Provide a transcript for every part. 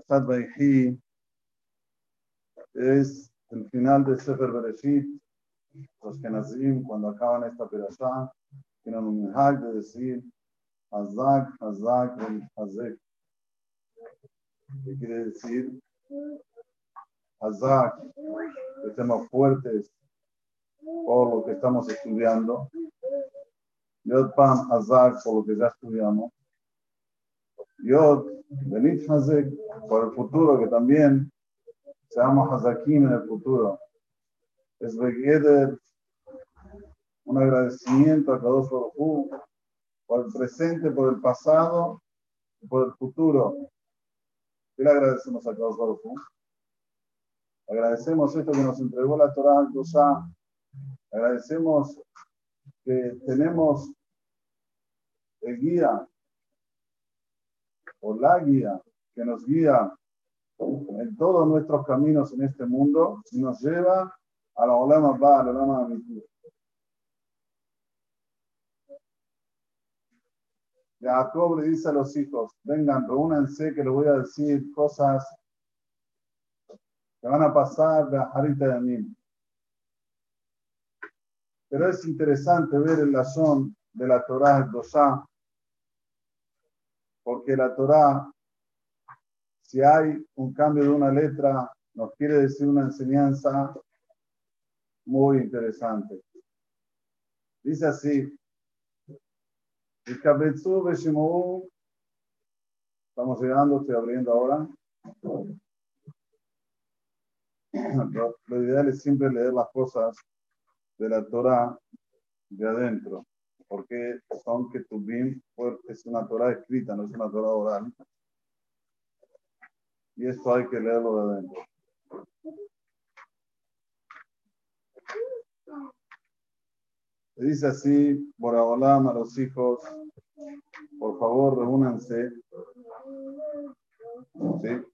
Asad Baihi es el final de Sefer Bereshit. Los que nacimos cuando acaban esta perashá tienen un minhag de decir Hazak, Hazak, Hazek. ¿Qué quiere decir? Hazak, que estemos fuertes por lo que estamos estudiando. Yod Pam Hazak, por lo que ya estudiamos. Yod Benit Hazek, por el futuro, que también seamos Hazakim en el futuro. Es Begeder, un agradecimiento a todos Baruj por el presente, por el pasado y por el futuro. ¿Qué le agradecemos a Kadosh Baruj Agradecemos esto que nos entregó la Torah al Agradecemos que tenemos el guía o la guía que nos guía en todos nuestros caminos en este mundo y nos lleva a la Olama Ba, a la Olama Amitu. Jacob le dice a los hijos, vengan, reúnanse que les voy a decir cosas que van a pasar de Harita de mí. Pero es interesante ver el lazón de la Torah Dosá, porque la Torah si hay un cambio de una letra, nos quiere decir una enseñanza muy interesante. Dice así, estamos llegando, estoy abriendo ahora. Lo, ideal es siempre leer las cosas de la Torah de adentro, porque son que tu bien es una Torah escrita, no es una Torah oral y esto hay que leerlo de adentro. Le dice así, por Abolam a los hijos, por favor, reúnanse. ¿Sí?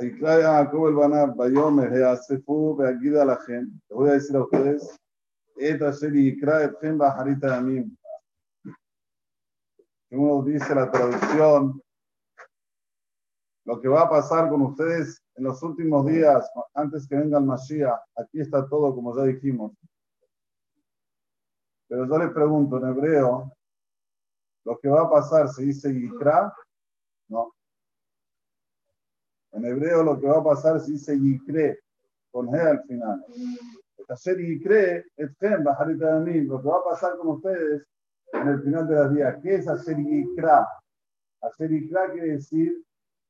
Y Jacob el Banar, Bayome, Heasefu, Beaguida la gente. Le voy a decir a ustedes, Eta Sheri Ikra, Etchen Bajarita Yamim. Uno dice la traducción, lo que va a pasar con ustedes en los últimos días, antes que venga el Mashiach. Aquí está todo, como ya dijimos. Pero yo les pregunto, en hebreo, lo que va a pasar, ¿se dice Yikra? No. En hebreo lo que va a pasar se dice Yikre, con G al final. De mí. Lo que va a pasar con ustedes en el final de las días. ¿Qué es hacer Yikra? Hacer Yikra quiere decir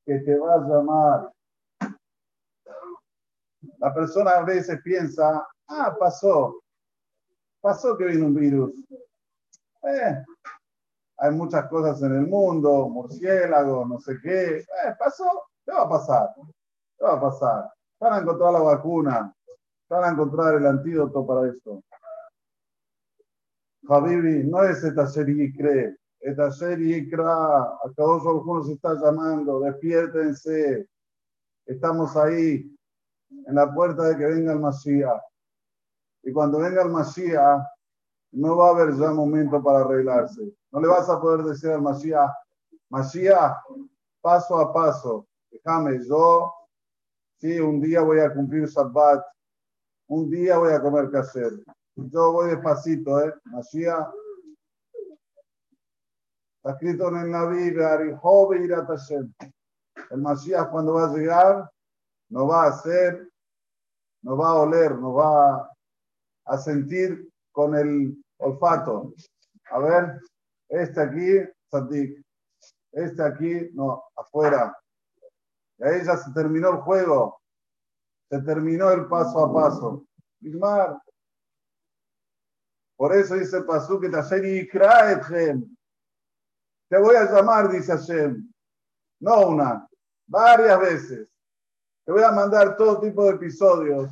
que te va a llamar. La persona a veces piensa, ah, pasó, pasó que vino un virus. Eh, hay muchas cosas en el mundo, murciélagos, no sé qué. Eh, pasó, ¿qué va a pasar? ¿Qué va a pasar? Van a encontrar la vacuna, van a encontrar el antídoto para esto. Habibi, no es esta serie cree, esta serie a todos nos está llamando, despiértense. Estamos ahí, en la puerta de que venga el Mashiach. Y cuando venga el Mashiach, no va a haber ya momento para arreglarse. No le vas a poder decir al Mashiach, Mashiach, paso a paso, déjame, yo, sí, un día voy a cumplir Shabbat, un día voy a comer kasher. Yo voy despacito, ¿eh? Mashiach, Está escrito en el Naví, el Mashiach cuando va a llegar, no va a hacer, no va a oler, no va a sentir con el olfato. A ver, este aquí, Sadik. Este aquí, no, afuera. Y ahí ya se terminó el juego. Se terminó el paso a paso. Por eso dice el Ikraethem. Te voy a llamar, dice Hashem. No una, varias veces. Te voy a mandar todo tipo de episodios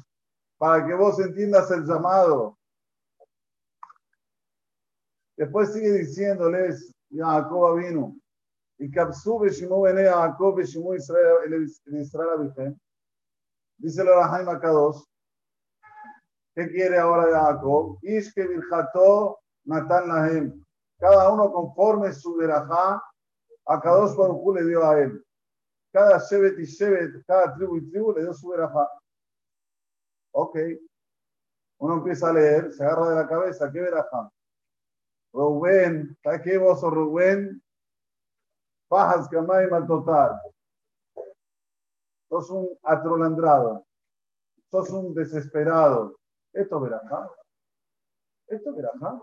para que vos entiendas el llamado. Después sigue diciéndoles, Jacob vino. Y Kapsu Beshimu Bene Jacob Beshimu Israel, el Israel Dice el Arahaim Akados. ¿Qué quiere ahora Jacob? Ishke Virjato Natan Lahem cada uno conforme su verajá, a cada dos le dio a él. cada Shevet y Shevet, cada tribu y tribu le dio su verajá. Ok. Uno empieza a leer, se agarra de la cabeza, ¿qué verajá? Rubén, ¿sabes qué vos sos Rubén? Bajas mal total. Sos un atrolandrado. Sos un desesperado. Esto verajá. Esto verajá.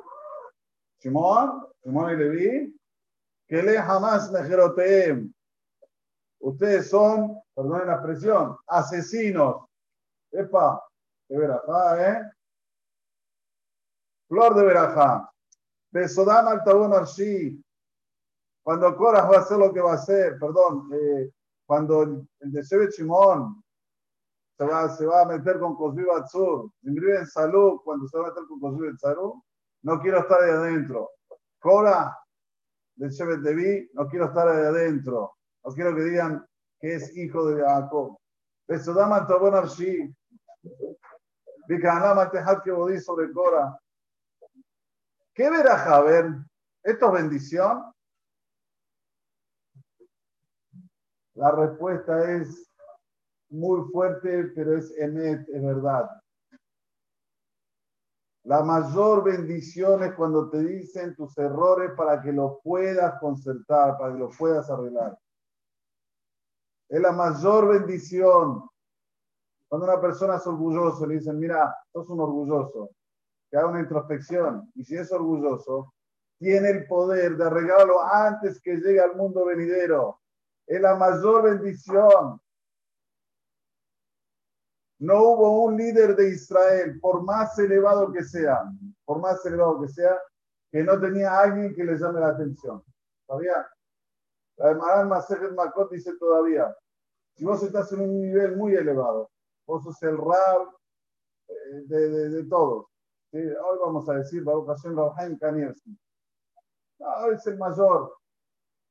Simón, Simón y Leví, que le jamás mejeroteem. Ustedes son, perdonen la expresión, asesinos. Epa, de verajá, ¿eh? Flor de verajá. De al Tabón Arshi. Cuando Coras va a hacer lo que va a hacer, perdón, eh, cuando el, de se va, se va a meter con Cosbi Batzur, en salud, cuando se va a meter con Cosbi Batzur, no quiero estar ahí adentro. Cora de Shevet Devi, no quiero estar ahí adentro. No quiero que digan que es hijo de Jacob. Besodama Tobon Arshi. Vikanama Tejat que bodí sobre Cora. ¿Qué verá Javer? ¿Esto es bendición? La respuesta es muy fuerte, pero es emet, es verdad. La mayor bendición es cuando te dicen tus errores para que los puedas concertar, para que los puedas arreglar. Es la mayor bendición. Cuando una persona es orgulloso, le dicen, mira, sos un orgulloso, que haga una introspección. Y si es orgulloso, tiene el poder de arreglarlo antes que llegue al mundo venidero. Es la mayor bendición. No hubo un líder de Israel, por más elevado que sea, por más elevado que sea, que no tenía alguien que le llame la atención. ¿Sabía? La de Maran Masejet Makot dice todavía, si vos estás en un nivel muy elevado, vos sos el rab eh, de, de, de todos. Hoy vamos a decir, Baruch Hashem Rabhaim Kanievski. No, es el mayor.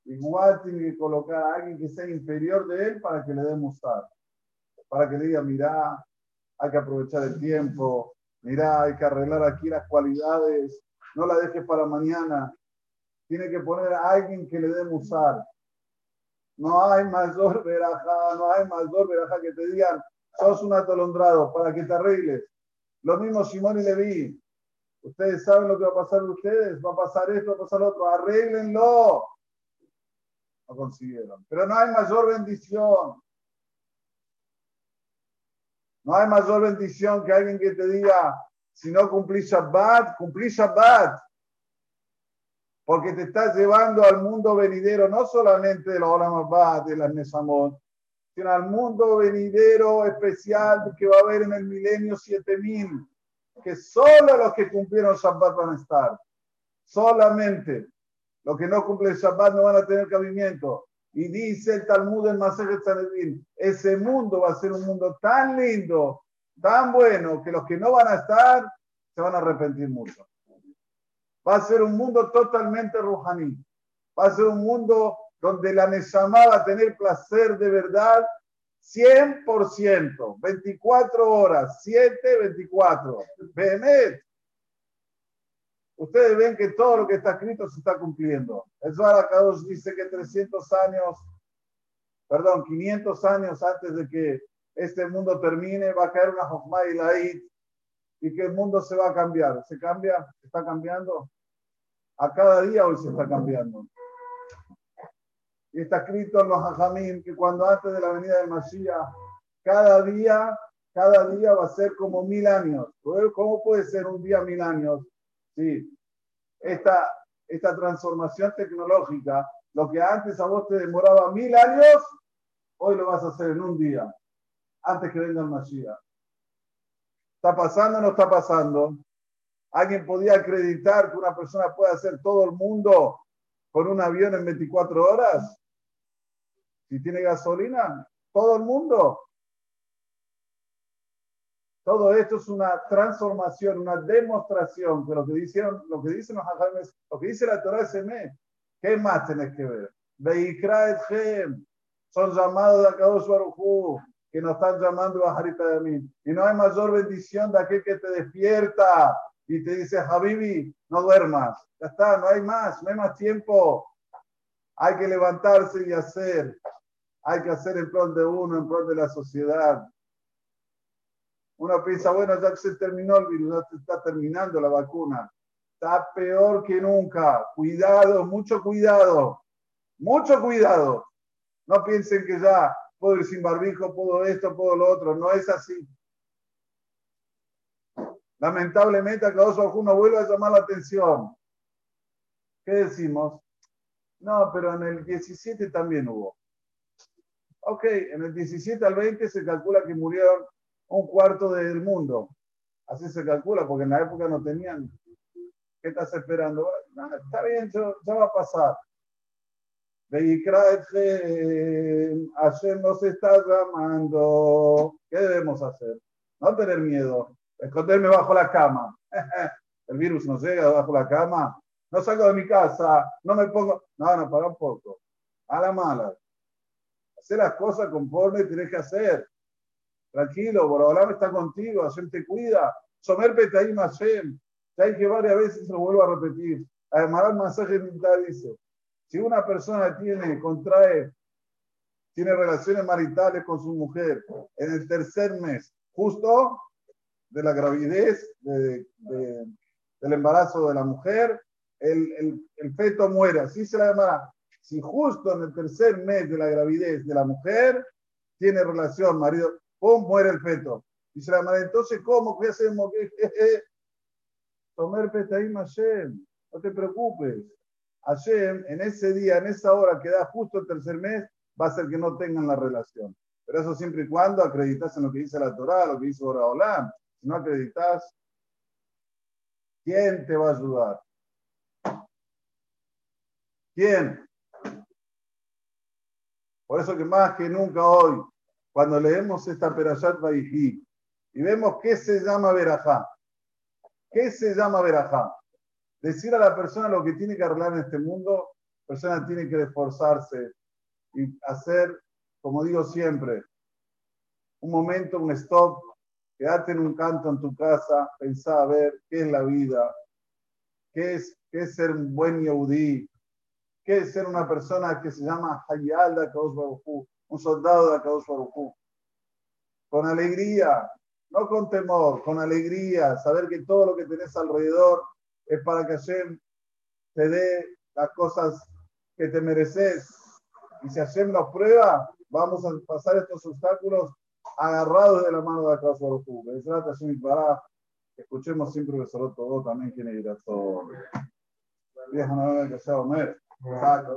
Igual tiene que colocar a alguien que sea inferior de él para que le dé mostrar para que le diga, mirá, hay que aprovechar el tiempo, mirá, hay que arreglar aquí las cualidades, no la dejes para mañana. Tiene que poner a alguien que le dé musar. No hay mayor veraja, no hay mayor veraja que te digan, sos un atolondrado para que te arregles. Lo mismo Simón y Leví. Ustedes saben lo que va a pasar de ustedes, va a pasar esto, va a pasar lo otro, arréglenlo. No consiguieron. Pero no hay mayor bendición. No hay mayor bendición que alguien que te diga, si no cumplís Shabbat, cumplís Shabbat. Porque te estás llevando al mundo venidero, no solamente de la más de las Nesamot, sino al mundo venidero especial que va a haber en el milenio 7000, que solo los que cumplieron Shabbat van a estar. Solamente los que no cumplen Shabbat no van a tener cabimiento. Y dice el Talmud en Masejet Sanedrin, ese mundo va a ser un mundo tan lindo, tan bueno, que los que no van a estar se van a arrepentir mucho. Va a ser un mundo totalmente rujaní. Va a ser un mundo donde la Neshama va a tener placer de verdad 100%, 24 horas, 7, 24. Behemet, ustedes ven que todo lo que está escrito se está cumpliendo. El Zohar dice que 300 años, perdón, 500 años antes de que este mundo termine, va a caer una Jochma y la y que el mundo se va a cambiar. ¿Se cambia? ¿Se está cambiando? A cada día hoy se está cambiando. Y está escrito en los Hajamim que cuando antes de la venida de Mashiach, cada día, cada día va a ser como mil años. ¿Cómo puede ser un día mil años? Sí, esta, esta transformación tecnológica, lo que antes a vos te demoraba mil años, hoy lo vas a hacer en un día, antes que venga el Mashiach. ¿Está pasando o no está pasando? ¿Alguien podía acreditar que una persona puede hacer todo el mundo con un avión en 24 horas? Si tiene gasolina, todo el mundo. Todo esto es una transformación, una demostración que lo que, dicen, lo que dicen los hajames, lo que dice la Torah es ¿Qué más tenés que ver? Son llamados de Akadosh Baruj que nos están llamando a Harita de mí. Y no hay mayor bendición de aquel que te despierta y te dice, Habibi, no duermas. Ya está, no hay más, no hay más tiempo. Hay que levantarse y hacer. hay que hacer en pro de uno, en pro de la sociedad. Uno piensa, bueno, ya se terminó el virus, ya está terminando la vacuna. Está peor que nunca. Cuidado, mucho cuidado. Mucho cuidado. No piensen que ya puedo ir sin barbijo, puedo esto, puedo lo otro. No es así. Lamentablemente, acá uno vuelve a llamar la atención. ¿Qué decimos? No, pero en el 17 también hubo. Ok, en el 17 al 20 se calcula que murieron un cuarto del mundo. Así se calcula, porque en la época no tenían. ¿Qué estás esperando? está bien, ya va a pasar. Hashem nos está llamando. ¿Qué debemos hacer? No tener miedo. Esconderme bajo la cama. El virus no llega bajo la cama. No salgo de mi casa. No me pongo. No, no, para un poco. A la mala. Hacer las cosas conforme tienes que hacer. Tranquilo, Borobalám está contigo. Hashem te cuida. Somer Petahim Hashem. Ya que varias veces lo vuelvo a repetir. Además, el mensaje dice si una persona tiene, contrae, tiene relaciones maritales con su mujer en el tercer mes, justo de la gravidez, del embarazo de la mujer, el, feto muere, así se la llamará. Si justo en el tercer mes de la gravidez de la mujer tiene relación, marido, ¡pum! muere el feto. Se la llamará, entonces, ¿cómo? ¿Qué hacemos? Tomer petaim no te preocupes. Hashem, en ese día, en esa hora que da justo el tercer mes, va a ser que no tengan la relación. Pero eso siempre y cuando acreditas en lo que dice la Torah, lo que dice Oraolán. Si no acreditas, ¿quién te va a ayudar? ¿Quién? Por eso que más que nunca hoy, cuando leemos esta Perashat Vaihi y vemos qué se llama Berajá, ¿qué se llama Berajá? decir a la persona lo que tiene que arreglar en este mundo, la persona tiene que esforzarse y hacer, como digo siempre, un momento, un stop, quedarte en un canto en tu casa, pensar a ver qué es la vida, qué es, qué es ser un buen yehudí, qué es ser una persona que se llama Hayal de un soldado de Akadosh Con alegría, no con temor, con alegría, saber que todo lo que tenés alrededor es para que Hashem te dé las cosas que te mereces. Y si Hashem nos prueba, vamos a pasar estos obstáculos agarrados de la mano de Akash Baruj Escuchemos siempre que solo todo también tiene que ir a todo. Vieja no que sea Saca,